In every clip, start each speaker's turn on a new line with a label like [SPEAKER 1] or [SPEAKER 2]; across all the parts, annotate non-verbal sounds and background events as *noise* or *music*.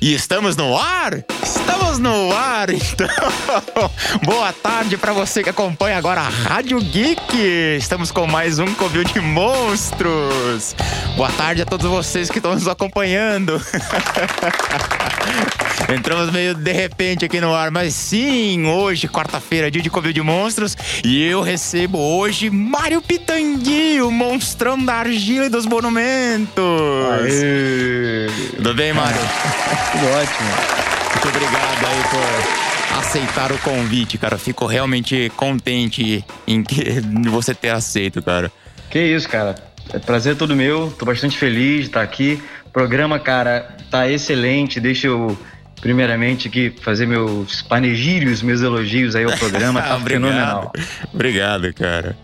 [SPEAKER 1] E estamos no ar? Estamos no ar, então. *laughs* Boa tarde para você que acompanha agora a Rádio Geek. Estamos com mais um Covil de Monstros. Boa tarde a todos vocês que estão nos acompanhando. *laughs* Entramos meio de repente aqui no ar, mas sim, hoje, quarta-feira, dia de Covil de Monstros, e eu recebo hoje Mário Pitangui, o monstrão da argila e dos monumentos.
[SPEAKER 2] Aê.
[SPEAKER 1] Tudo bem, Mário? *laughs*
[SPEAKER 2] Tudo ótimo.
[SPEAKER 1] Muito obrigado aí por aceitar o convite, cara. Fico realmente contente em que *laughs* você ter aceito, cara.
[SPEAKER 2] Que isso, cara. É prazer todo meu. Tô bastante feliz de estar aqui. O programa, cara, tá excelente. Deixa eu primeiramente aqui fazer meus panegírios, meus elogios aí ao programa. *laughs* Tá
[SPEAKER 1] Obrigado.
[SPEAKER 2] fenomenal.
[SPEAKER 1] Obrigado, cara.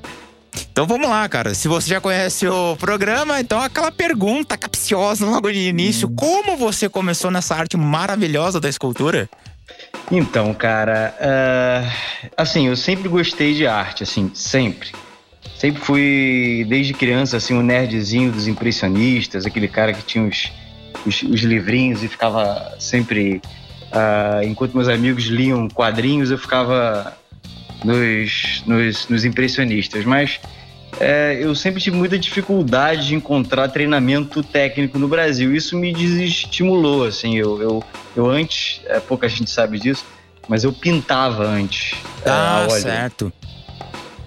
[SPEAKER 1] Então vamos lá, cara. Se você já conhece o programa, então aquela pergunta capciosa logo de início: como você começou nessa arte maravilhosa da escultura?
[SPEAKER 2] Então, cara, ah, assim, eu sempre gostei de arte, assim, sempre. Sempre fui, desde criança, assim, um nerdzinho dos impressionistas, aquele cara que tinha os, os, os livrinhos e ficava sempre. ah, enquanto meus amigos liam quadrinhos, eu ficava nos, nos, nos impressionistas. Mas é, eu sempre tive muita dificuldade de encontrar treinamento técnico no Brasil. Isso me desestimulou, assim. Eu, eu, eu antes, é, pouca gente sabe disso, mas eu pintava antes. é,
[SPEAKER 1] ah, certo.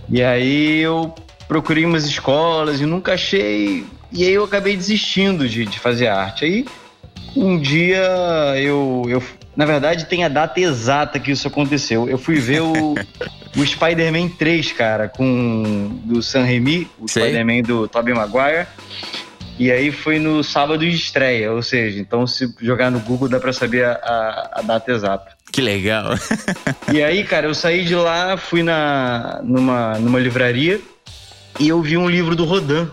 [SPEAKER 2] E aí eu procurei umas escolas e nunca achei. E aí eu acabei desistindo de, de fazer arte. Aí um dia eu, eu. Na verdade, tem a data exata que isso aconteceu. Eu fui ver o, *laughs* o Spider-Man 3, cara, com do San Remi, o. Spider-Man do Tobey Maguire. E aí foi no sábado de estreia, ou seja, então se jogar no Google dá pra saber a, a- a data exata.
[SPEAKER 1] Que legal.
[SPEAKER 2] E aí, cara, eu saí de lá, fui na, numa, numa livraria e eu vi um livro do Rodin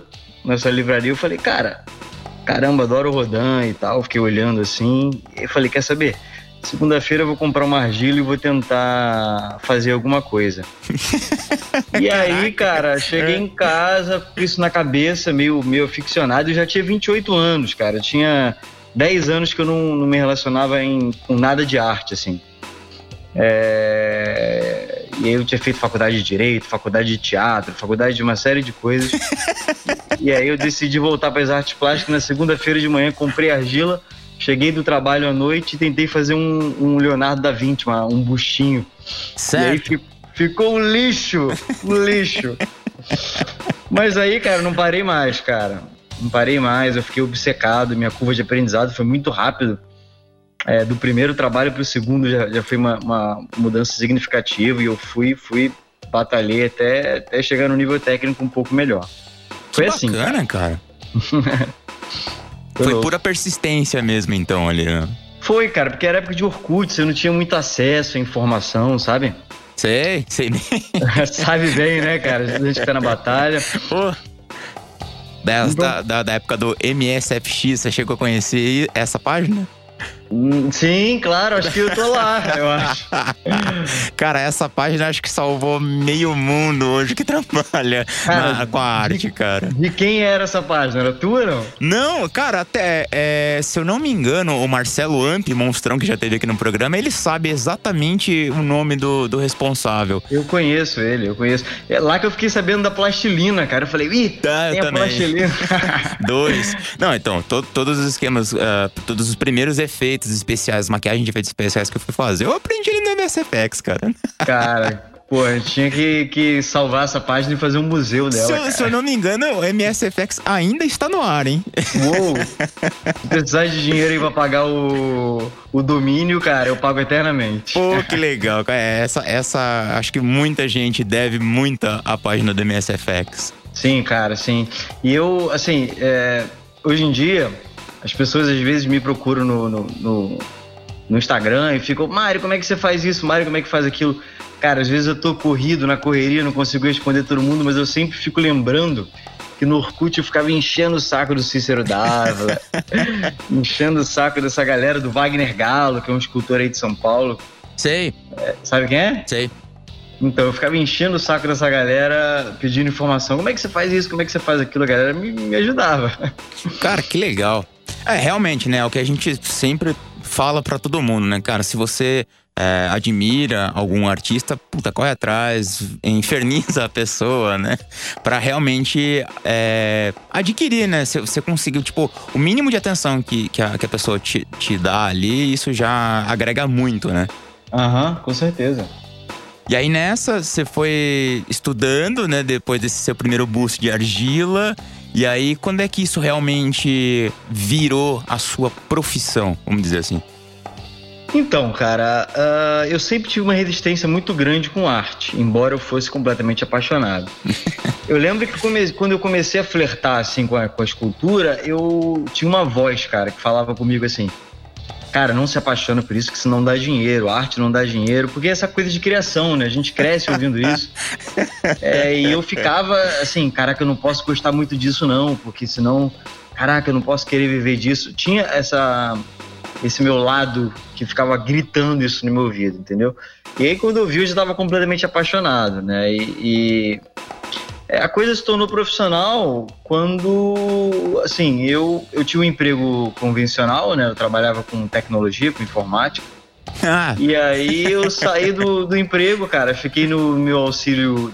[SPEAKER 2] nessa livraria. Eu falei, cara, caramba, adoro o Rodin e tal. Fiquei olhando assim. E falei, quer saber? Segunda-feira eu vou comprar uma argila e vou tentar fazer alguma coisa. *laughs* E aí, cara, cheguei em casa, com isso na cabeça, meio, meio aficionado. Eu já tinha 28 anos, cara. Eu tinha 10 anos que eu não, não me relacionava em, com nada de arte, assim. É, E aí eu tinha feito faculdade de Direito, faculdade de Teatro, faculdade de uma série de coisas. *laughs* e aí eu decidi voltar para as artes plásticas na segunda-feira de manhã, comprei argila, cheguei do trabalho à noite e tentei fazer um, um Leonardo da Vinci, um buchinho. E aí
[SPEAKER 1] certo.
[SPEAKER 2] fi- ficou um lixo, um lixo. Mas aí, cara, não parei mais, cara. Não parei mais, eu fiquei obcecado, minha curva de aprendizado foi muito rápido. É, do primeiro trabalho para o segundo já, já foi uma, uma mudança significativa e eu fui, fui, batalhei até, até chegar no nível técnico um pouco melhor. Foi
[SPEAKER 1] que
[SPEAKER 2] assim.
[SPEAKER 1] bacana, cara. *laughs*
[SPEAKER 2] Foi
[SPEAKER 1] pura persistência mesmo, então, ali, né?
[SPEAKER 2] Foi, cara, porque era época de Orkut, você não tinha muito acesso à informação, sabe?
[SPEAKER 1] Sei, sei bem. *laughs*
[SPEAKER 2] sabe bem, né, cara? A gente fica na batalha.
[SPEAKER 1] Pô. Da,
[SPEAKER 2] Então-
[SPEAKER 1] da, da- da época do MSFX, você chegou a conhecer essa página?
[SPEAKER 2] Hum, Sim, claro, acho que eu tô lá, eu acho. *laughs*
[SPEAKER 1] Cara, essa página acho que salvou meio mundo hoje que trabalha
[SPEAKER 2] Cara,
[SPEAKER 1] na- com a arte, cara.
[SPEAKER 2] De quem era essa página? Era tua, não?
[SPEAKER 1] Não, cara, até é, se eu não me engano, o Marcelo Amp, monstrão que já teve aqui no programa, ele sabe exatamente o nome do, do responsável.
[SPEAKER 2] Eu conheço ele, eu conheço. É lá que eu fiquei sabendo da plastilina, cara. Eu falei, ih,
[SPEAKER 1] Tá, eu
[SPEAKER 2] tem a
[SPEAKER 1] também.
[SPEAKER 2] plastilina. *laughs*
[SPEAKER 1] Dois. Não, então, to- todos os esquemas, ah, todos os primeiros efeitos especiais, maquiagem de efeitos especiais que eu fui fazer, eu aprendi ali no MSFX, cara.
[SPEAKER 2] cara, pô, a gente tinha que, que salvar essa página e fazer um museu dela.
[SPEAKER 1] Se eu, se eu não me engano, o MSFX ainda está no ar, hein?
[SPEAKER 2] Uou! Se precisar de dinheiro aí pra pagar o, o domínio, cara, eu pago eternamente.
[SPEAKER 1] Pô, que legal. cara. É, Essa, essa, acho que muita gente deve muita à página do MSFX.
[SPEAKER 2] Sim, cara, sim. E eu, assim, é, hoje em dia, as pessoas às vezes me procuram no, no, no, no Instagram e ficam, Mário, como é que você faz isso? Mário, como é que faz aquilo? Cara, às vezes eu tô corrido na correria, não consigo responder todo mundo, mas eu sempre fico lembrando que no Orkut eu ficava enchendo o saco do Cícero Dávila, *laughs* enchendo o saco dessa galera do Wagner Galo, que é um escultor aí de São Paulo.
[SPEAKER 1] Sei,
[SPEAKER 2] Sabe quem é?
[SPEAKER 1] sei.
[SPEAKER 2] Então, eu ficava enchendo o saco dessa galera, pedindo informação. Como é que você faz isso? Como é que você faz aquilo? A galera me, me ajudava.
[SPEAKER 1] Cara, que legal. É, realmente, né? O que a gente sempre fala para todo mundo, né, cara? Se você é, admira algum artista, puta, corre atrás, inferniza a pessoa, né? Pra realmente é, adquirir, né? Se você conseguiu, tipo, o mínimo de atenção que, que, a, que a pessoa te, te dá ali, isso já agrega muito, né?
[SPEAKER 2] Aham, uhum, com certeza.
[SPEAKER 1] E aí nessa, você foi estudando, né? Depois desse seu primeiro boost de argila. E aí, quando é que isso realmente virou a sua profissão, vamos dizer assim?
[SPEAKER 2] Então, cara, uh, eu sempre tive uma resistência muito grande com arte, embora eu fosse completamente apaixonado. *laughs* eu lembro que come... quando eu comecei a flertar assim com a, com a escultura, eu tinha uma voz, cara, que falava comigo assim: cara, não se apaixona por isso, que isso não dá dinheiro, arte não dá dinheiro, porque é essa coisa de criação, né? A gente cresce ouvindo isso. *laughs* É, e eu ficava assim, caraca, eu não posso gostar muito disso, não, porque senão, caraca, eu não posso querer viver disso. Tinha essa esse meu lado que ficava gritando isso no meu ouvido, entendeu? E aí quando eu vi, eu já estava completamente apaixonado, né? E, e, a coisa se tornou profissional quando, assim, eu, eu tinha um emprego convencional, né? Eu trabalhava com tecnologia, com informática. Ah. E aí eu saí do, do emprego, cara. Fiquei no meu auxílio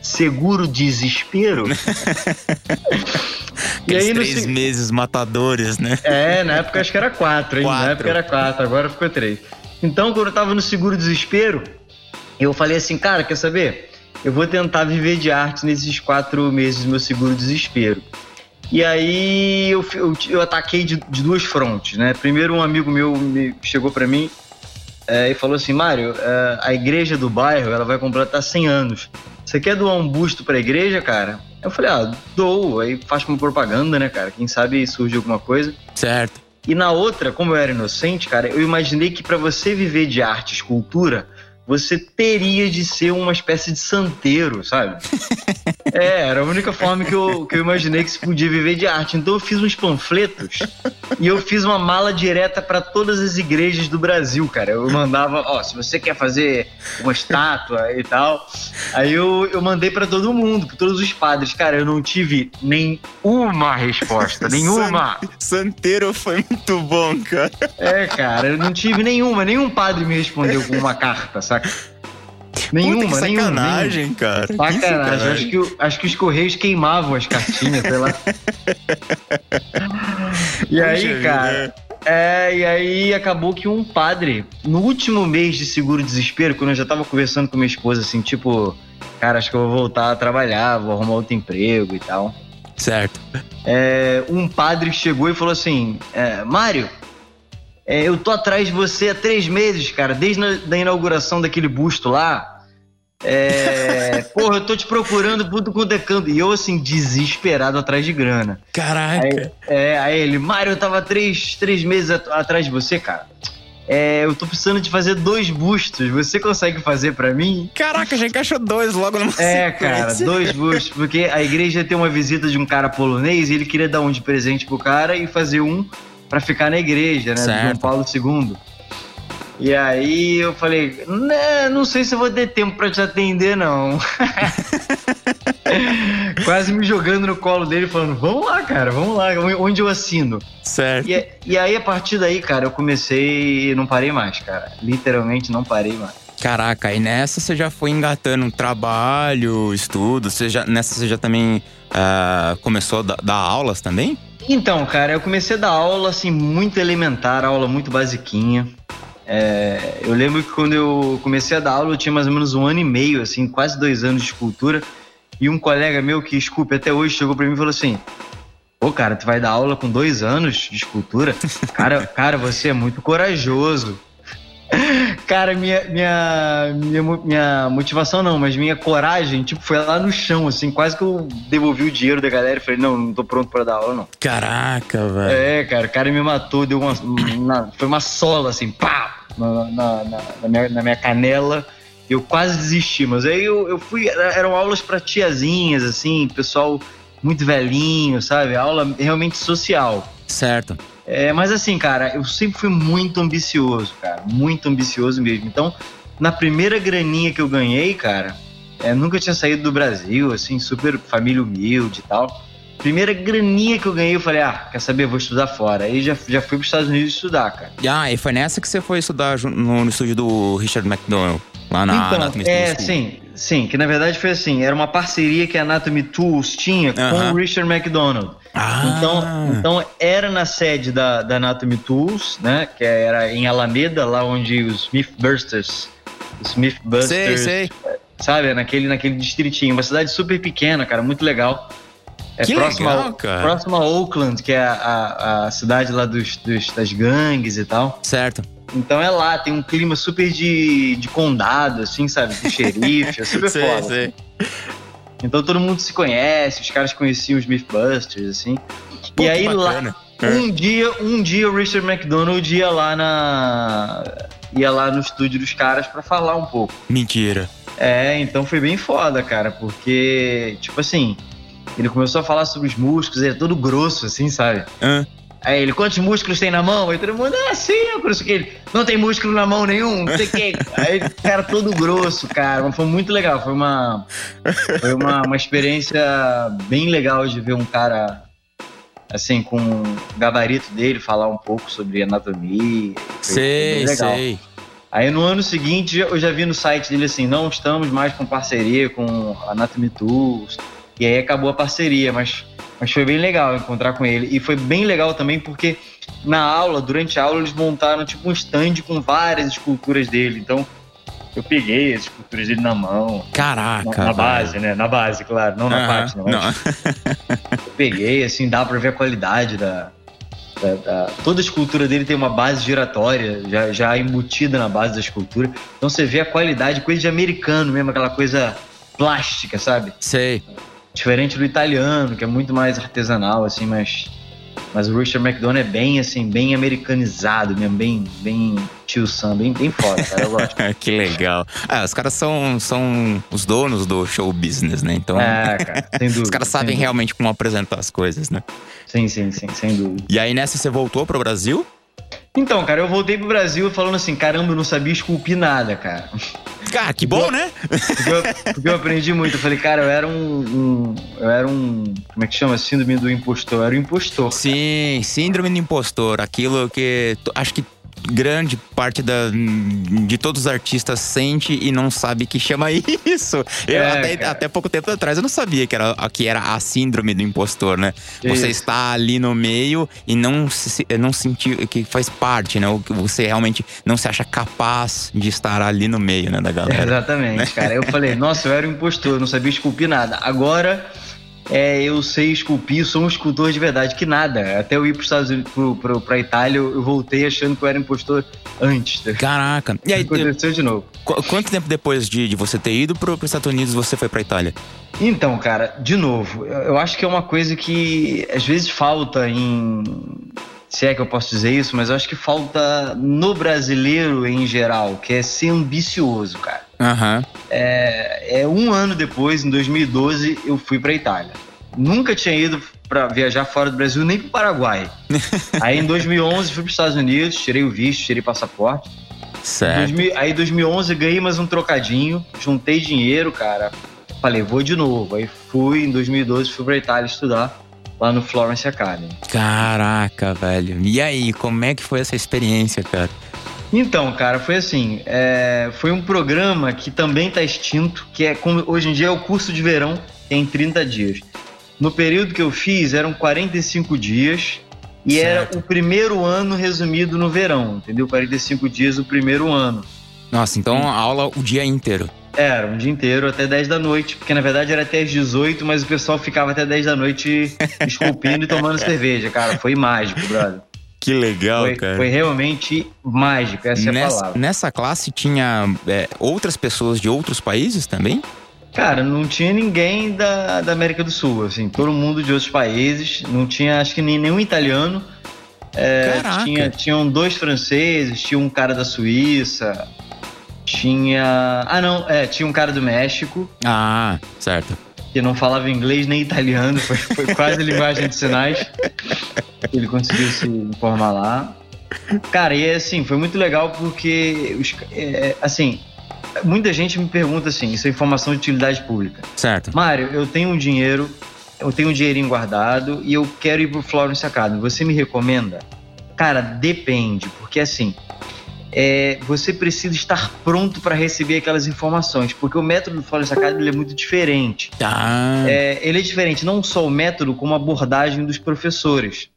[SPEAKER 2] seguro desespero. *laughs*
[SPEAKER 1] e aí, três no... meses matadores, né?
[SPEAKER 2] É, na época acho que era quatro, hein? Quatro. Na época era quatro, agora ficou três. Então, quando eu tava no seguro desespero, eu falei assim, cara, quer saber? Eu vou tentar viver de arte nesses quatro meses do meu seguro desespero. E aí eu, eu, eu ataquei de, de, duas frontes, né? Primeiro um amigo meu me chegou para mim é, e falou assim, Mário, é, a igreja do bairro ela vai completar 100 anos. Você quer doar um busto pra igreja, cara? Eu falei, ah, dou, aí faz uma propaganda, né, cara? Quem sabe surge alguma coisa.
[SPEAKER 1] Certo.
[SPEAKER 2] E na outra, como eu era inocente, cara, eu imaginei que para você viver de arte, escultura, você teria de ser uma espécie de santeiro, sabe? *laughs* é, era a única forma que eu, que eu imaginei que se podia viver de arte. Então eu fiz uns panfletos e eu fiz uma mala direta para todas as igrejas do Brasil, cara. Eu mandava, ó, se você quer fazer uma estátua e tal. Aí eu, eu mandei para todo mundo, para todos os padres. Cara, eu não tive nenhuma resposta, *laughs* nenhuma.
[SPEAKER 1] Santeiro foi muito bom, cara.
[SPEAKER 2] É, cara, eu não tive nenhuma. Nenhum padre me respondeu com uma carta, sabe? Saca?
[SPEAKER 1] Nenhuma, Puta, que sacanagem, cara.
[SPEAKER 2] Sacanagem. Acho que, acho que os correios queimavam as cartinhas, sei lá. e aí, cara. É, e aí acabou que um padre, no último mês de seguro desespero, quando eu já tava conversando com minha esposa, assim, tipo, cara, acho que eu vou voltar a trabalhar, vou arrumar outro emprego e tal.
[SPEAKER 1] Certo.
[SPEAKER 2] É, um padre chegou e falou assim: é, Mário, é, eu tô atrás de você há três meses, cara, desde a inauguração daquele busto lá. É, *laughs* porra, eu tô te procurando tudo com decando. E eu, assim, desesperado atrás de grana.
[SPEAKER 1] Caraca.
[SPEAKER 2] Aí, é, aí ele, Mário, eu tava três, três meses atrás de você, cara. É, eu tô precisando de fazer dois bustos. Você consegue fazer para mim?
[SPEAKER 1] Caraca, já encaixou dois logo numa
[SPEAKER 2] É, cara, dois bustos. Porque a igreja tem uma visita de um cara polonês e ele queria dar um de presente pro cara e fazer um para ficar na igreja, né? Certo. João Paulo II. E aí eu falei, né, não sei se eu vou ter tempo para te atender, não. *laughs* Quase me jogando no colo dele, falando, vamos lá, cara, vamos lá, onde eu assino.
[SPEAKER 1] Certo.
[SPEAKER 2] E, e aí, a partir daí, cara, eu comecei e não parei mais, cara. Literalmente não parei mais.
[SPEAKER 1] Caraca, e nessa você já foi engatando trabalho, estudo, você já, nessa você já também uh, começou a dar aulas também?
[SPEAKER 2] Então, cara, eu comecei a dar aula, assim, muito elementar, aula muito basiquinha. É, eu lembro que quando eu comecei a dar aula, eu tinha mais ou menos um ano e meio, assim, quase dois anos de escultura. E um colega meu, que, desculpe, até hoje chegou para mim e falou assim: Pô, cara, tu vai dar aula com dois anos de escultura? Cara, *laughs* cara, você é muito corajoso. Cara, minha, minha, minha, minha motivação não, mas minha coragem, tipo, foi lá no chão, assim, quase que eu devolvi o dinheiro da galera e falei, não, não tô pronto pra dar aula, não.
[SPEAKER 1] Caraca, velho.
[SPEAKER 2] É, cara, o cara me matou, deu uma. Na, foi uma sola, assim, pá! Na, na, na, minha, na minha canela. Eu quase desisti, mas aí eu, eu fui. Eram aulas pra tiazinhas, assim, pessoal muito velhinho, sabe? Aula realmente social.
[SPEAKER 1] Certo.
[SPEAKER 2] É, mas assim, cara, eu sempre fui muito ambicioso, cara. Muito ambicioso mesmo. Então, na primeira graninha que eu ganhei, cara, é, nunca tinha saído do Brasil, assim, super família humilde e tal. primeira graninha que eu ganhei, eu falei, ah, quer saber, vou estudar fora. Aí já, já fui para os Estados Unidos estudar, cara.
[SPEAKER 1] Ah, e foi nessa que você foi estudar no, no estúdio do Richard McDonald, lá na
[SPEAKER 2] então,
[SPEAKER 1] Anatomy
[SPEAKER 2] É,
[SPEAKER 1] School.
[SPEAKER 2] sim, sim, que na verdade foi assim, era uma parceria que a Anatomy Tools tinha com
[SPEAKER 1] Aham.
[SPEAKER 2] o Richard McDonald.
[SPEAKER 1] Ah.
[SPEAKER 2] Então, então era na sede da, da Anatomy Tools, né? Que era em Alameda, lá onde os Mythbusters, os Mythbusters,
[SPEAKER 1] Sei, sei.
[SPEAKER 2] sabe? Naquele, naquele distritinho, uma cidade super pequena, cara, muito legal. É
[SPEAKER 1] Que
[SPEAKER 2] próximo
[SPEAKER 1] legal, cara.
[SPEAKER 2] próximo a Oakland, que é a, a, a cidade lá dos, dos- das gangues e tal.
[SPEAKER 1] Certo.
[SPEAKER 2] Então é lá, tem um clima super de, de condado, assim, sabe? De xerife, é super *laughs*
[SPEAKER 1] sei,
[SPEAKER 2] foda.
[SPEAKER 1] sei.
[SPEAKER 2] Então todo mundo se conhece, os caras conheciam os Mythbusters, assim.
[SPEAKER 1] Pô,
[SPEAKER 2] e aí lá.
[SPEAKER 1] É.
[SPEAKER 2] um dia, um dia o Richard McDonald ia lá na. ia lá no estúdio dos caras pra falar um pouco.
[SPEAKER 1] Mentira.
[SPEAKER 2] É, então foi bem foda, cara, porque, tipo assim, ele começou a falar sobre os músculos, ele é todo grosso, assim, sabe?
[SPEAKER 1] Hã?
[SPEAKER 2] Aí ele, quantos músculos tem na mão? Aí todo mundo, ah, sim, por isso que ele não tem músculo na mão nenhum, não sei o que. *laughs* Aí o cara todo grosso, cara. Mas foi muito legal, foi uma, foi uma, uma experiência bem legal de ver um cara, assim, com o gabarito dele, falar um pouco sobre anatomia.
[SPEAKER 1] Sei, sei.
[SPEAKER 2] Aí no ano seguinte eu já vi no site dele assim, não estamos mais com parceria com a Anatomy Tools. E aí acabou a parceria, mas, mas foi bem legal encontrar com ele. E foi bem legal também porque na aula, durante a aula, eles montaram tipo um stand com várias esculturas dele. Então eu peguei as esculturas dele na mão.
[SPEAKER 1] Caraca.
[SPEAKER 2] Na, na base, né? Na base, claro, não na parte, não.
[SPEAKER 1] não.
[SPEAKER 2] Eu peguei, assim, dá pra ver a qualidade da, da- da- Toda a escultura dele tem uma base giratória, já, já embutida na base da escultura. Então você vê a qualidade, coisa de americano mesmo, aquela coisa plástica, sabe?
[SPEAKER 1] Sei.
[SPEAKER 2] Diferente do italiano, que é muito mais artesanal, assim, mas. Mas o Richard McDonald é bem, assim, bem americanizado mesmo, bem, bem tio Sam, bem, bem foda, cara. Eu gosto. *laughs*
[SPEAKER 1] que legal. Ah, os caras são, são os donos do show business, né? Então,
[SPEAKER 2] É, cara, sem *laughs* dúvida.
[SPEAKER 1] os caras sabem
[SPEAKER 2] dúvida.
[SPEAKER 1] realmente como apresentar as coisas, né?
[SPEAKER 2] Sim, sim, sim, sem dúvida.
[SPEAKER 1] E aí nessa você voltou pro Brasil?
[SPEAKER 2] Então, cara, eu voltei pro Brasil falando assim, caramba, eu não sabia esculpir nada, cara.
[SPEAKER 1] Cara, que bom, né?
[SPEAKER 2] Porque eu, porque eu aprendi muito. Eu falei, cara, eu era um, um- Eu era um. Como é que chama? Síndrome do impostor. Eu era um impostor.
[SPEAKER 1] Sim, síndrome do impostor. Aquilo que acho que grande parte da, de todos os artistas sente e não sabe que chama *laughs* isso. Eu,
[SPEAKER 2] É,
[SPEAKER 1] até, até pouco tempo atrás eu não sabia que era, que era a síndrome do impostor, né? Você está ali no meio e não se, não sentir que faz parte, né? Você realmente não se acha capaz de estar ali no meio, né, da galera.
[SPEAKER 2] Exatamente, cara. Eu falei, *laughs* nossa, eu era um impostor, não sabia esculpir nada. Agora. É, eu sei esculpir, sou um escultor de verdade, que nada. Até eu ir para Estados Unidos, pro, pro, pra Itália, eu voltei achando que eu era impostor antes.
[SPEAKER 1] Caraca. E aí,
[SPEAKER 2] Aconteceu de novo.
[SPEAKER 1] qu- quanto tempo depois de, de você ter ido para os Estados Unidos você foi para Itália?
[SPEAKER 2] Então, cara, de novo, eu eu acho que é uma coisa que às vezes falta em. Se é que eu posso dizer isso, mas eu acho que falta no brasileiro em geral, que é ser ambicioso, cara.
[SPEAKER 1] Aham.
[SPEAKER 2] É, é um ano depois, em 2012, eu fui pra Itália. Nunca tinha ido para viajar fora do Brasil, nem pro Paraguai. *laughs* Aí em 2011 fui pros Estados Unidos, tirei o visto, tirei passaporte.
[SPEAKER 1] Certo.
[SPEAKER 2] 2000 aí em 2011 ganhei mais um trocadinho, juntei dinheiro, cara. Falei, vou de novo. Aí fui, em 2012 fui pra Itália estudar lá no Florence Academy.
[SPEAKER 1] Caraca, velho. E aí, como é que foi essa experiência, cara?
[SPEAKER 2] Então, cara, foi assim, é, foi um programa que também tá extinto, que é como hoje em dia é o curso de verão, tem 30 dias. No período que eu fiz eram 45 dias e
[SPEAKER 1] Certo.
[SPEAKER 2] era o primeiro ano resumido no verão, entendeu? 45 dias o primeiro ano.
[SPEAKER 1] Nossa, então a aula o dia inteiro.
[SPEAKER 2] Era, um dia inteiro, até 10 da noite, porque na verdade era até às 18, mas o pessoal ficava até 10 da noite *laughs* esculpindo e tomando cerveja, cara. Foi mágico, brother.
[SPEAKER 1] Que legal,
[SPEAKER 2] Foi,
[SPEAKER 1] cara.
[SPEAKER 2] foi realmente mágico, essa é a
[SPEAKER 1] nessa,
[SPEAKER 2] palavra.
[SPEAKER 1] nessa classe tinha é, outras pessoas de outros países também?
[SPEAKER 2] Cara, não tinha ninguém da, da América do Sul, assim, todo mundo de outros países, não tinha, acho que nem nenhum italiano. É,
[SPEAKER 1] Caraca.
[SPEAKER 2] tinha, tinham dois franceses, tinha um cara da Suíça, tinha. Ah, não, é, tinha um cara do México,
[SPEAKER 1] Ah, certo.
[SPEAKER 2] que não falava inglês nem italiano, foi, foi quase *laughs* linguagem de sinais. Ele conseguiu se informar lá. Cara, e assim, foi muito legal porque, os, é, assim, muita gente me pergunta assim, isso é informação de utilidade pública.
[SPEAKER 1] Certo.
[SPEAKER 2] Mário, eu tenho um dinheiro eu tenho um dinheirinho guardado e eu quero ir pro Florence Academy. Você me recomenda? Cara, depende, porque assim, é, você precisa estar pronto para receber aquelas informações, porque o método do Florence Academy é muito diferente.
[SPEAKER 1] Tá.
[SPEAKER 2] É, ele é diferente não só o método, como a abordagem dos professores.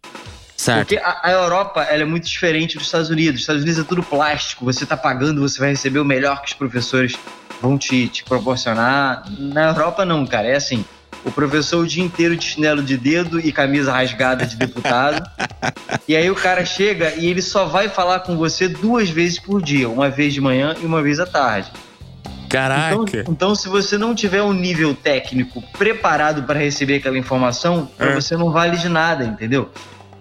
[SPEAKER 1] Certo.
[SPEAKER 2] Porque a, a Europa ela é muito diferente dos Estados Unidos. Os Estados Unidos é tudo plástico, você tá pagando, você vai receber o melhor que os professores vão te, te proporcionar. Na Europa não, cara, é assim. O professor o dia inteiro de chinelo de dedo e camisa rasgada de deputado. *laughs* e aí o cara chega e ele só vai falar com você duas vezes por dia, uma vez de manhã e uma vez à tarde.
[SPEAKER 1] Caraca.
[SPEAKER 2] Então, então, se você não tiver um nível técnico preparado para receber aquela informação,
[SPEAKER 1] É.
[SPEAKER 2] você não vale de nada, entendeu?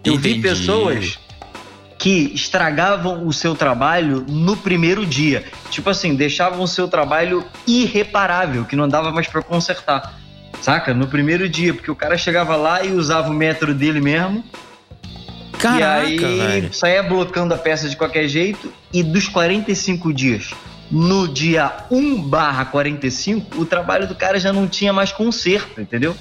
[SPEAKER 2] Eu vi
[SPEAKER 1] Entendi.
[SPEAKER 2] pessoas que estragavam o seu trabalho no primeiro dia. Tipo assim, deixavam o seu trabalho irreparável, que não dava mais para consertar. Saca? No primeiro dia, porque o cara chegava lá e usava o método dele mesmo.
[SPEAKER 1] Caraca,
[SPEAKER 2] e aí
[SPEAKER 1] velho.
[SPEAKER 2] saía blocando a peça de qualquer jeito. E dos 45 dias, no dia 1 barra 45, o trabalho do cara já não tinha mais conserto, entendeu?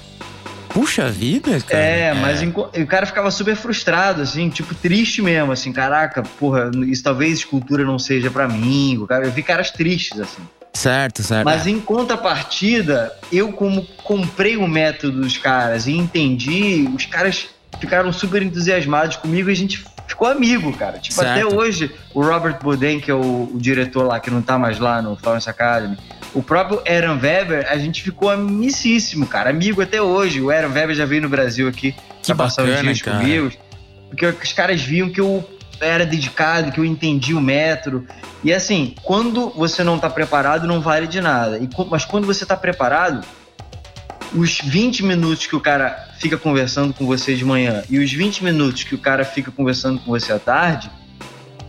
[SPEAKER 1] Puxa vida, cara.
[SPEAKER 2] É, mas enco- o cara ficava super frustrado, assim, tipo, triste mesmo, assim, caraca, porra, isso talvez escultura não seja pra mim. O cara, eu vi caras tristes, assim.
[SPEAKER 1] Certo, certo.
[SPEAKER 2] Mas em contrapartida, eu como comprei o método dos caras e entendi, os caras ficaram super entusiasmados comigo e a gente ficou amigo, cara. Tipo,
[SPEAKER 1] Certo.
[SPEAKER 2] até hoje, o Robert Boden, que é o, o diretor lá, que não tá mais lá no Florence Academy, o próprio Aaron Weber, a gente ficou amicíssimo, cara, amigo até hoje. O Aaron Weber já veio no Brasil aqui
[SPEAKER 1] Que
[SPEAKER 2] pra passar uns
[SPEAKER 1] bacana,
[SPEAKER 2] dias
[SPEAKER 1] cara.
[SPEAKER 2] comigo, porque os caras viam que eu era dedicado, que eu entendi o método. E assim, quando você não tá preparado, não vale de nada. E mas quando você tá preparado, os 20 minutos que o cara fica conversando com você de manhã e os 20 minutos que o cara fica conversando com você à tarde,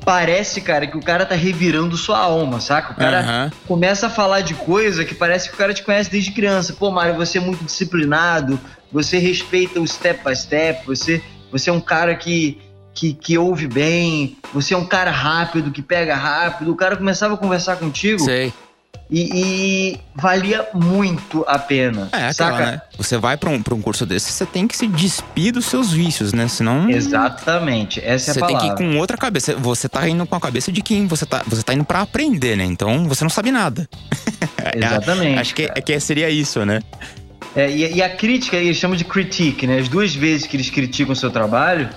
[SPEAKER 2] parece, cara, que o cara tá revirando sua alma, saca? O cara
[SPEAKER 1] Aham.
[SPEAKER 2] começa a falar de coisa que parece que o cara te conhece desde criança. Pô, Mário, você é muito disciplinado, você respeita o step by step, você, você é um cara que, que, que ouve bem, você é um cara rápido, que pega rápido. O cara começava a conversar contigo
[SPEAKER 1] Sei.
[SPEAKER 2] E, e valia muito a pena.
[SPEAKER 1] É,
[SPEAKER 2] saca?
[SPEAKER 1] aquela, né? Você vai pra um, pra um curso desse, você tem que se despir dos seus vícios, né? Senão.
[SPEAKER 2] Exatamente, essa é
[SPEAKER 1] Você
[SPEAKER 2] a
[SPEAKER 1] tem
[SPEAKER 2] palavra.
[SPEAKER 1] que ir com outra cabeça. Você tá indo com a cabeça de quem? Você tá, você tá indo pra aprender, né? Então você não sabe nada. *laughs*
[SPEAKER 2] Exatamente.
[SPEAKER 1] Acho que, que seria isso, né?
[SPEAKER 2] É, e, e a crítica, eles chamam de critique, né? As duas vezes que eles criticam o seu trabalho,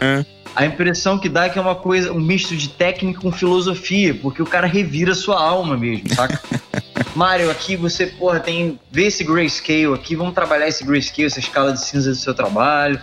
[SPEAKER 2] a impressão que dá é que é uma coisa, um misto de técnica com filosofia, porque o cara revira sua alma mesmo, saca? *laughs* Mário, aqui você, porra, tem. Vê esse grayscale aqui, vamos trabalhar esse grayscale, essa escala de cinza do seu trabalho.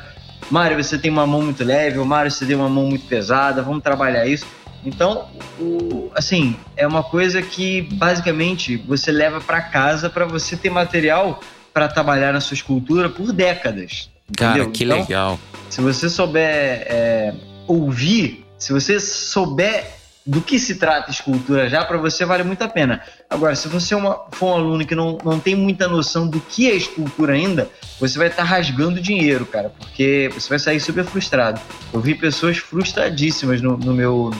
[SPEAKER 2] Mário, você tem uma mão muito leve, o Mário, você tem uma mão muito pesada, vamos trabalhar isso. Então, o- assim, é uma coisa que basicamente você leva pra casa pra você ter material pra trabalhar na sua escultura por décadas.
[SPEAKER 1] Cara,
[SPEAKER 2] entendeu?
[SPEAKER 1] que
[SPEAKER 2] Então,
[SPEAKER 1] legal.
[SPEAKER 2] se você souber é, ouvir, se você souber do que se trata escultura já, para você vale muito a pena. Agora, se você é uma- for um aluno que não, não tem muita noção do que é escultura ainda, você vai estar rasgando dinheiro, cara, porque você vai sair super frustrado. Eu vi pessoas frustradíssimas no, no meu,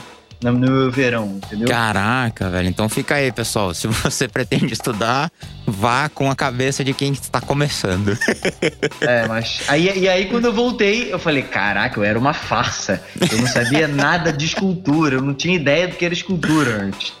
[SPEAKER 2] no meu verão, entendeu?
[SPEAKER 1] Caraca, velho. Então fica aí, pessoal. Se você *laughs* pretende estudar, vá com a cabeça de quem está começando.
[SPEAKER 2] É, mas. Aí, e aí, quando eu voltei, eu falei: caraca, eu era uma farsa. Eu não sabia nada de escultura, eu não tinha ideia do que era escultura antes.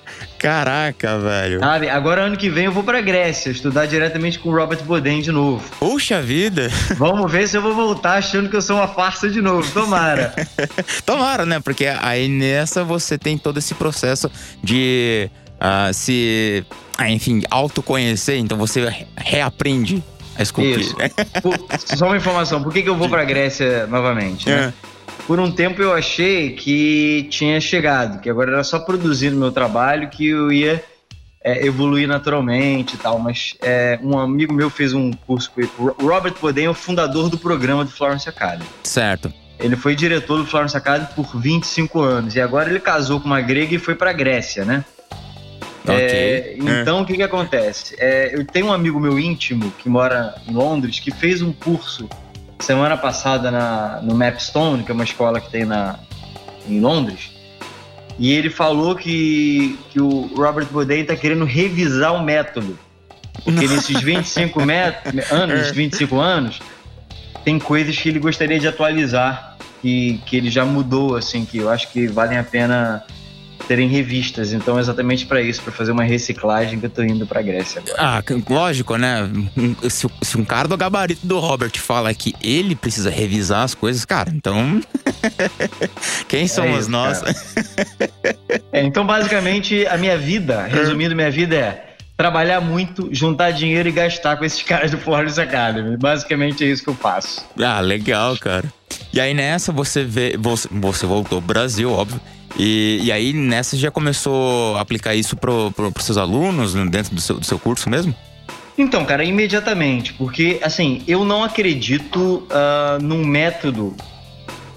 [SPEAKER 1] Caraca, velho.
[SPEAKER 2] Sabe? Agora, ano que vem, eu vou pra Grécia estudar diretamente com o Robert Boden de novo.
[SPEAKER 1] Puxa vida. *laughs*
[SPEAKER 2] Vamos ver se eu vou voltar achando que eu sou uma farsa de novo. Tomara. *laughs*
[SPEAKER 1] Tomara, né? Porque aí nessa você tem todo esse processo de ah, se, ah, enfim, autoconhecer. Então você re- reaprende a esculpir.
[SPEAKER 2] Isso. Só uma informação: por que, que eu vou *laughs* pra Grécia novamente? Né?
[SPEAKER 1] É.
[SPEAKER 2] Por um tempo eu achei que tinha chegado, que agora era só produzir no meu trabalho que eu ia é, evoluir naturalmente e tal. Mas é, um amigo meu fez um curso com ele. O Robert Boden é o fundador do programa do Florence Academy.
[SPEAKER 1] Certo.
[SPEAKER 2] Ele foi diretor do Florence Academy por 25 anos. E agora ele casou com uma grega e foi pra Grécia, né?
[SPEAKER 1] Ok.
[SPEAKER 2] É, então, o que que acontece? É, eu tenho um amigo meu íntimo que mora em Londres que fez um curso semana passada na, no Mapstone, que é uma escola que tem na, em Londres. E ele falou que, que o Robert Boden está querendo revisar o método. Porque nesses 25 met- anos, 25 anos, tem coisas que ele gostaria de atualizar, que, que ele já mudou, assim, que eu acho que valem a pena terem revistas. Então, exatamente para isso, para fazer uma reciclagem que eu tô indo pra Grécia agora.
[SPEAKER 1] Ah, lógico, né? Se, se, um cara do gabarito do Robert fala que ele precisa revisar as coisas, cara, então. *laughs* Quem é somos é isso, nós?
[SPEAKER 2] é, então, basicamente, a minha vida, resumindo, minha vida é trabalhar muito, juntar dinheiro e gastar com esses *laughs* caras do Flores Academy. Basicamente é isso que eu faço.
[SPEAKER 1] Ah, legal, cara. E aí nessa você vê. Você, você voltou pro Brasil, óbvio. E, e aí nessa já começou a aplicar isso para pro, os seus alunos dentro do seu, do seu curso mesmo?
[SPEAKER 2] Então, cara, imediatamente, porque assim, eu não acredito uh, num método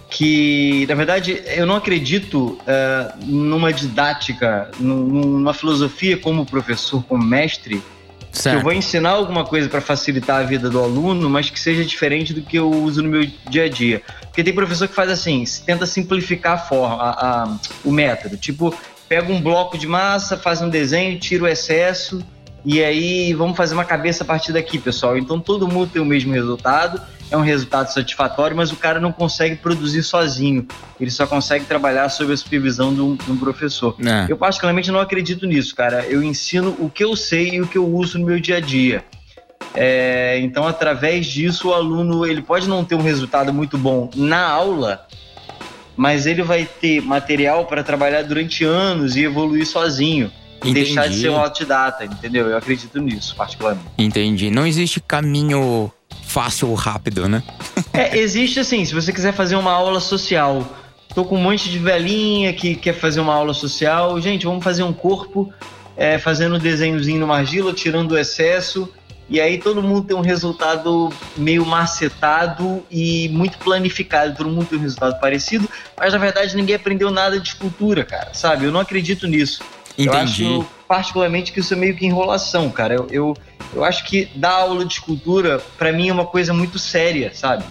[SPEAKER 2] que, na verdade, eu não acredito uh, numa didática, numa filosofia como professor, como mestre, Certo. Que eu vou ensinar alguma coisa para facilitar a vida do aluno, mas que seja diferente do que eu uso no meu dia a dia. Porque tem professor que faz assim, tenta simplificar a forma, a, a, o método. Tipo, pega um bloco de massa, faz um desenho, tira o excesso e aí vamos fazer uma cabeça a partir daqui, pessoal. Então todo mundo tem o mesmo resultado é um resultado satisfatório, mas o cara não consegue produzir sozinho. Ele só consegue trabalhar sob a supervisão de um, de um professor. É. Eu, particularmente, não acredito nisso, cara. Eu ensino o que eu sei e o que eu uso no meu dia a dia. É, então, através disso, o aluno ele pode não ter um resultado muito bom na aula, mas ele vai ter material para trabalhar durante anos e evoluir sozinho. E deixar de ser um autodidata, entendeu? Eu acredito nisso, particularmente.
[SPEAKER 1] Entendi. Não existe caminho fácil ou rápido, né?
[SPEAKER 2] é, existe assim, se você quiser fazer uma aula social. Tô com um monte de velhinha que quer fazer uma aula social. Gente, vamos fazer um corpo é, fazendo um desenhozinho no argila, tirando o excesso. E aí todo mundo tem um resultado meio macetado e muito planificado. Todo mundo tem um resultado parecido, mas na verdade ninguém aprendeu nada de escultura, cara. Sabe? Eu não acredito nisso.
[SPEAKER 1] Entendi.
[SPEAKER 2] Eu acho particularmente que isso é meio que enrolação, cara. Eu, eu, eu acho que dar aula de escultura, para mim, é uma coisa muito séria, sabe?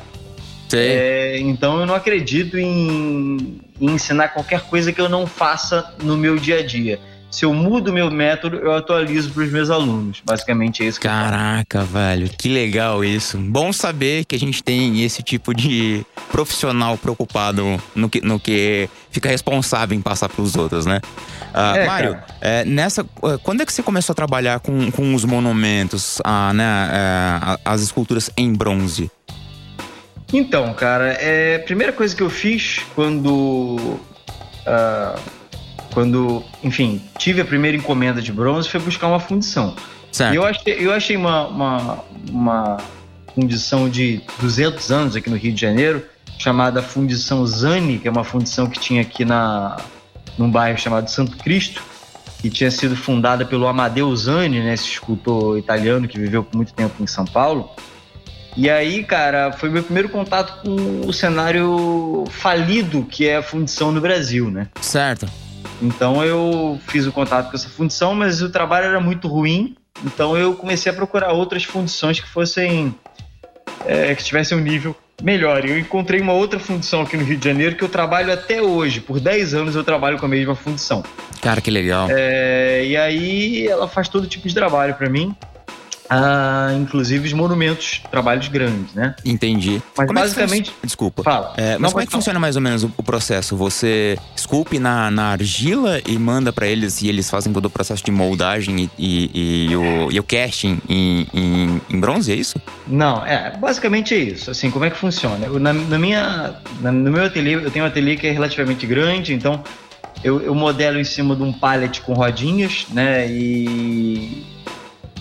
[SPEAKER 2] É, então eu não acredito em, em ensinar qualquer coisa que eu não faça no meu dia a dia se eu mudo meu método, eu atualizo para os meus alunos. Basicamente é isso. Que
[SPEAKER 1] Caraca, velho, que legal isso. Bom saber que a gente tem esse tipo de profissional preocupado no que, no que fica responsável em passar para os outros, né? Uh, é, Mário, é, nessa, uh, quando é que você começou a trabalhar com, com os monumentos, uh, né, uh, as esculturas em bronze?
[SPEAKER 2] Então, cara, é, a primeira coisa que eu fiz quando quando, enfim, tive a primeira encomenda de bronze, foi buscar uma fundição. Certo. E eu achei, eu achei uma, uma, uma fundição de 200 anos aqui no Rio de Janeiro, chamada Fundição Zani, que é uma fundição que tinha aqui na, num bairro chamado Santo Cristo, que tinha sido fundada pelo Amadeu Zani, né, esse escultor italiano que viveu por muito tempo em São Paulo. E aí, cara, foi meu primeiro contato com o cenário falido que é a fundição no Brasil, né?
[SPEAKER 1] Certo.
[SPEAKER 2] Então eu fiz o contato com essa fundição, mas o trabalho era muito ruim. Então eu comecei a procurar outras fundições que fossem. É, que tivessem um nível melhor. Eu encontrei uma outra fundição aqui no Rio de Janeiro que eu trabalho até hoje. Por 10 anos eu trabalho com a mesma fundição.
[SPEAKER 1] Cara, que legal.
[SPEAKER 2] É, e aí ela faz todo tipo de trabalho para mim a, inclusive os monumentos, trabalhos grandes, né?
[SPEAKER 1] Entendi.
[SPEAKER 2] Mas como basicamente. É
[SPEAKER 1] Desculpa. Fala. É, mas Não, como é que falar. funciona mais ou menos o, o, processo? Você esculpe na, na argila e manda para eles e eles fazem todo o processo de moldagem e, e, e, o, e o casting em, em, em, bronze, é isso?
[SPEAKER 2] Não, é basicamente é isso. Assim, como é que funciona? Eu, na, na, minha, na, no meu ateliê, eu tenho um ateliê que é relativamente grande, então eu, eu modelo em cima de um pallet com rodinhas, né? E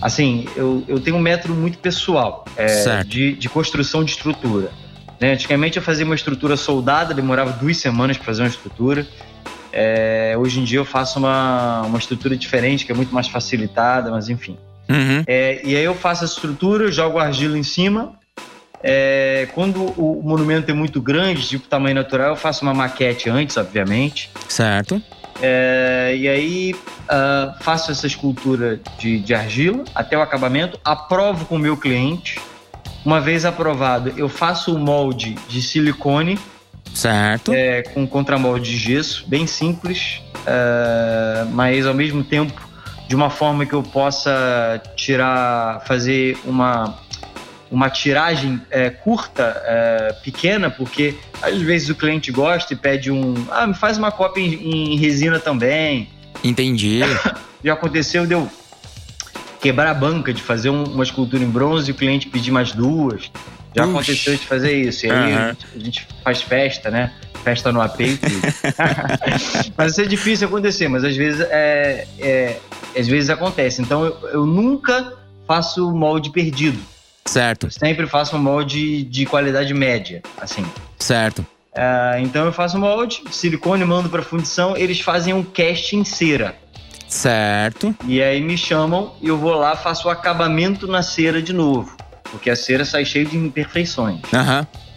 [SPEAKER 2] assim, eu, eu tenho um método muito pessoal é, de, de construção de estrutura. Né? Antigamente eu fazia uma estrutura soldada, demorava duas semanas para fazer uma estrutura. É, hoje em dia eu faço uma, uma estrutura diferente, que é muito mais facilitada, mas enfim. Uhum. É, e aí eu faço essa estrutura, jogo argila em cima. É, quando o monumento é muito grande, tipo tamanho natural, eu faço uma maquete antes, obviamente.
[SPEAKER 1] Certo.
[SPEAKER 2] É, e aí uh, faço essa escultura de, de argila até o acabamento, aprovo com o meu cliente. Uma vez aprovado, eu faço o molde de silicone.
[SPEAKER 1] Certo.
[SPEAKER 2] É, com contramolde de gesso, bem simples, uh, mas ao mesmo tempo de uma forma que eu possa tirar, fazer uma uma tiragem é, curta, é, pequena, porque às vezes o cliente gosta e pede um. Ah, me faz uma cópia em, em resina também.
[SPEAKER 1] Entendi. *laughs*
[SPEAKER 2] Já aconteceu, deu quebrar a banca de fazer um, uma escultura em bronze e o cliente pedir mais duas. Já Ux. aconteceu de fazer isso. E aí uhum. a, gente, a, gente, faz festa, né? Festa no AP *laughs* mas isso é difícil acontecer, mas às vezes é, é às vezes acontece. Então eu, eu nunca faço molde perdido.
[SPEAKER 1] Certo. Eu
[SPEAKER 2] sempre faço um molde de qualidade média, assim.
[SPEAKER 1] Certo.
[SPEAKER 2] Uh, então eu faço um molde, silicone, mando para fundição, eles fazem um cast em cera.
[SPEAKER 1] Certo.
[SPEAKER 2] E aí me chamam e eu vou lá, faço o acabamento na cera de novo. Porque a cera sai cheia de imperfeições.
[SPEAKER 1] Aham. Uhum.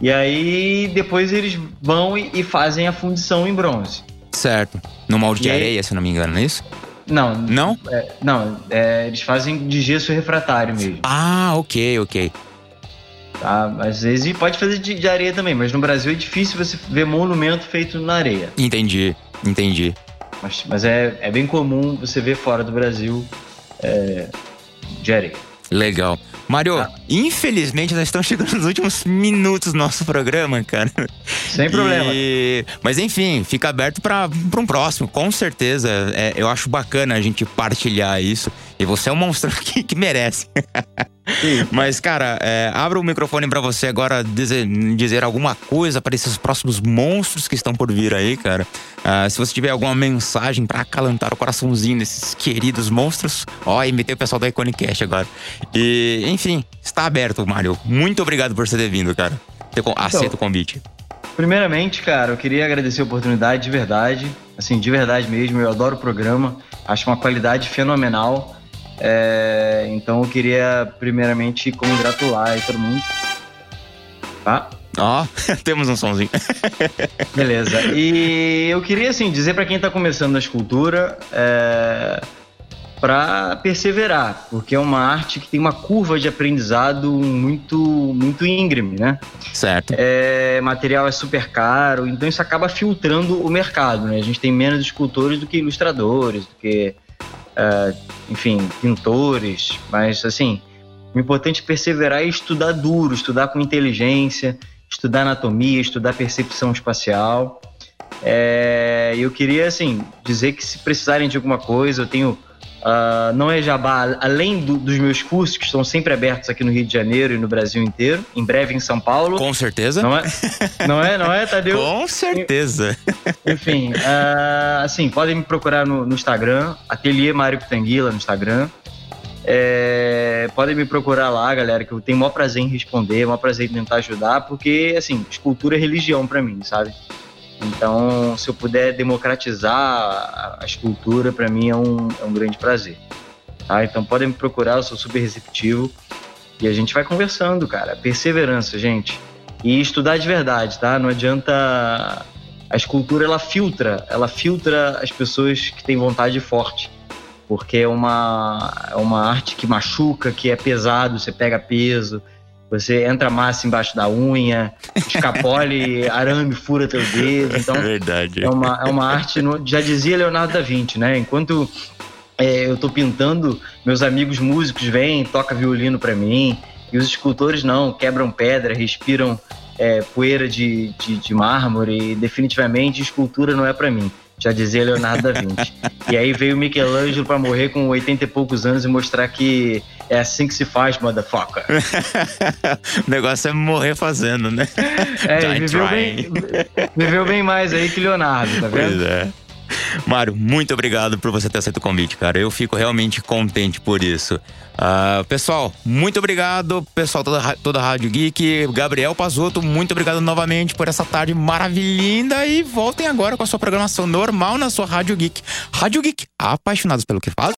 [SPEAKER 2] E aí depois eles vão e, e, fazem a fundição em bronze.
[SPEAKER 1] Certo. No molde e de aí... areia, se não me engano, não é isso?
[SPEAKER 2] Não.
[SPEAKER 1] Não?
[SPEAKER 2] É, não, é, eles fazem de gesso refratário mesmo.
[SPEAKER 1] Ah, ok, ok.
[SPEAKER 2] Tá, às vezes pode fazer de, de, areia também, mas no Brasil é difícil você ver monumento feito na areia.
[SPEAKER 1] Entendi, entendi.
[SPEAKER 2] Mas, mas é, é bem comum você ver fora do Brasil é, de areia.
[SPEAKER 1] Legal. Mário, tá. infelizmente nós estamos chegando nos últimos minutos do nosso programa, cara.
[SPEAKER 2] Sem problema.
[SPEAKER 1] E... Mas enfim, fica aberto para um próximo, com certeza. É, eu acho bacana a gente partilhar isso. E você é um monstro *laughs* que, que merece. Mas, cara, é, abra o microfone para você agora dizer, dizer alguma coisa para esses próximos monstros que estão por vir aí, cara. Uh, se você tiver alguma mensagem para acalentar o coraçãozinho desses queridos monstros, ó, imitei o pessoal da Iconicast agora. E, enfim, está aberto, Mário. Muito obrigado por você ter vindo, cara. Então, aceito o convite.
[SPEAKER 2] Primeiramente, cara, eu queria agradecer a oportunidade de verdade. Assim, de verdade mesmo, eu adoro o programa. Acho uma qualidade fenomenal. É, então eu queria primeiramente congratular aí todo mundo. Tá?
[SPEAKER 1] Ó, oh, *laughs* temos um somzinho. *laughs*
[SPEAKER 2] Beleza. E eu queria assim dizer para quem está começando na escultura, é, para perseverar, porque é uma arte que tem uma curva de aprendizado muito muito íngreme, né?
[SPEAKER 1] Certo.
[SPEAKER 2] É, material é super caro, então isso acaba filtrando o mercado, né? A gente tem menos escultores do que ilustradores, do que uh, enfim, pintores, mas assim, o importante é perseverar e estudar duro, estudar com inteligência, estudar anatomia, estudar percepção espacial. É, eu queria, assim, dizer que se precisarem de alguma coisa, eu tenho Uh, não é jabá, além do, dos meus cursos, que estão sempre abertos aqui no Rio de Janeiro e no Brasil inteiro, em breve em São Paulo.
[SPEAKER 1] Com certeza.
[SPEAKER 2] Não é, não é, não é Tadeu? *laughs*
[SPEAKER 1] Com certeza.
[SPEAKER 2] Enfim, uh, assim, podem me procurar no, no Instagram, Ateliê Mário Pitanguila no Instagram. É, podem me procurar lá, galera, que eu tenho o maior prazer em responder, o maior prazer em tentar ajudar, porque, assim, escultura é religião para mim, sabe? Então, se eu puder democratizar a escultura, para mim é um, é um grande prazer. Tá? Então, podem me procurar, eu sou super receptivo. E a gente vai conversando, cara. Perseverança, gente. E estudar de verdade, tá? Não adianta. A escultura, ela filtra. Ela filtra as pessoas que têm vontade forte. Porque é uma, é uma arte que machuca, que é pesado, você pega peso você entra massa embaixo da unha, escapole, *laughs* arame fura teu dedo. Então,
[SPEAKER 1] é verdade.
[SPEAKER 2] É uma, é uma arte, no, já dizia Leonardo da Vinci, né? Enquanto é, eu tô pintando, meus amigos músicos vêm, toca violino para mim, e os escultores não, quebram pedra, respiram é, poeira de, de, de mármore, e definitivamente escultura não é para mim já dizia Leonardo da Vinci. e aí veio Michelangelo para morrer com 80 e poucos anos e mostrar que é assim que se faz, motherfucker. *laughs*
[SPEAKER 1] o negócio é morrer fazendo, né?
[SPEAKER 2] É, viveu bem, viveu bem mais aí que Leonardo, tá vendo?
[SPEAKER 1] Pois é. Mário, muito obrigado por você ter aceito o convite, cara. Eu fico realmente contente por isso. Uh, pessoal, muito obrigado. Pessoal, toda, toda a Rádio Geek. Gabriel Pazoto, muito obrigado novamente por essa tarde maravilhosa. E voltem agora com a sua programação normal na sua Rádio Geek. Rádio Geek, apaixonados pelo que faz.